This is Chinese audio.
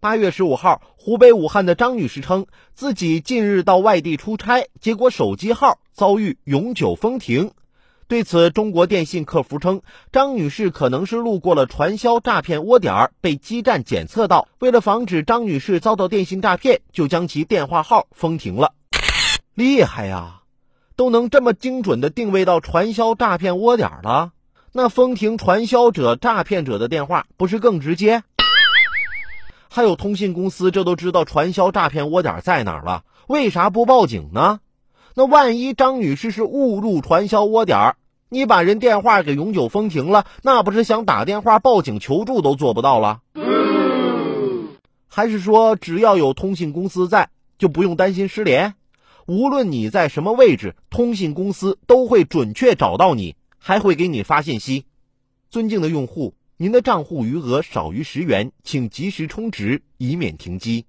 八月十五号，湖北武汉的张女士称，自己近日到外地出差，结果手机号遭遇永久封停。对此，中国电信客服称，张女士可能是路过了传销诈骗窝点，被基站检测到。为了防止张女士遭到电信诈骗，就将其电话号封停了。厉害呀，都能这么精准的定位到传销诈骗窝点了，那封停传销者、诈骗者的电话，不是更直接？还有通信公司，这都知道传销诈骗窝点在哪儿了，为啥不报警呢？那万一张女士是误入传销窝点，你把人电话给永久封停了，那不是想打电话报警求助都做不到了？还是说只要有通信公司在，就不用担心失联？无论你在什么位置，通信公司都会准确找到你，还会给你发信息。尊敬的用户。您的账户余额少于十元，请及时充值，以免停机。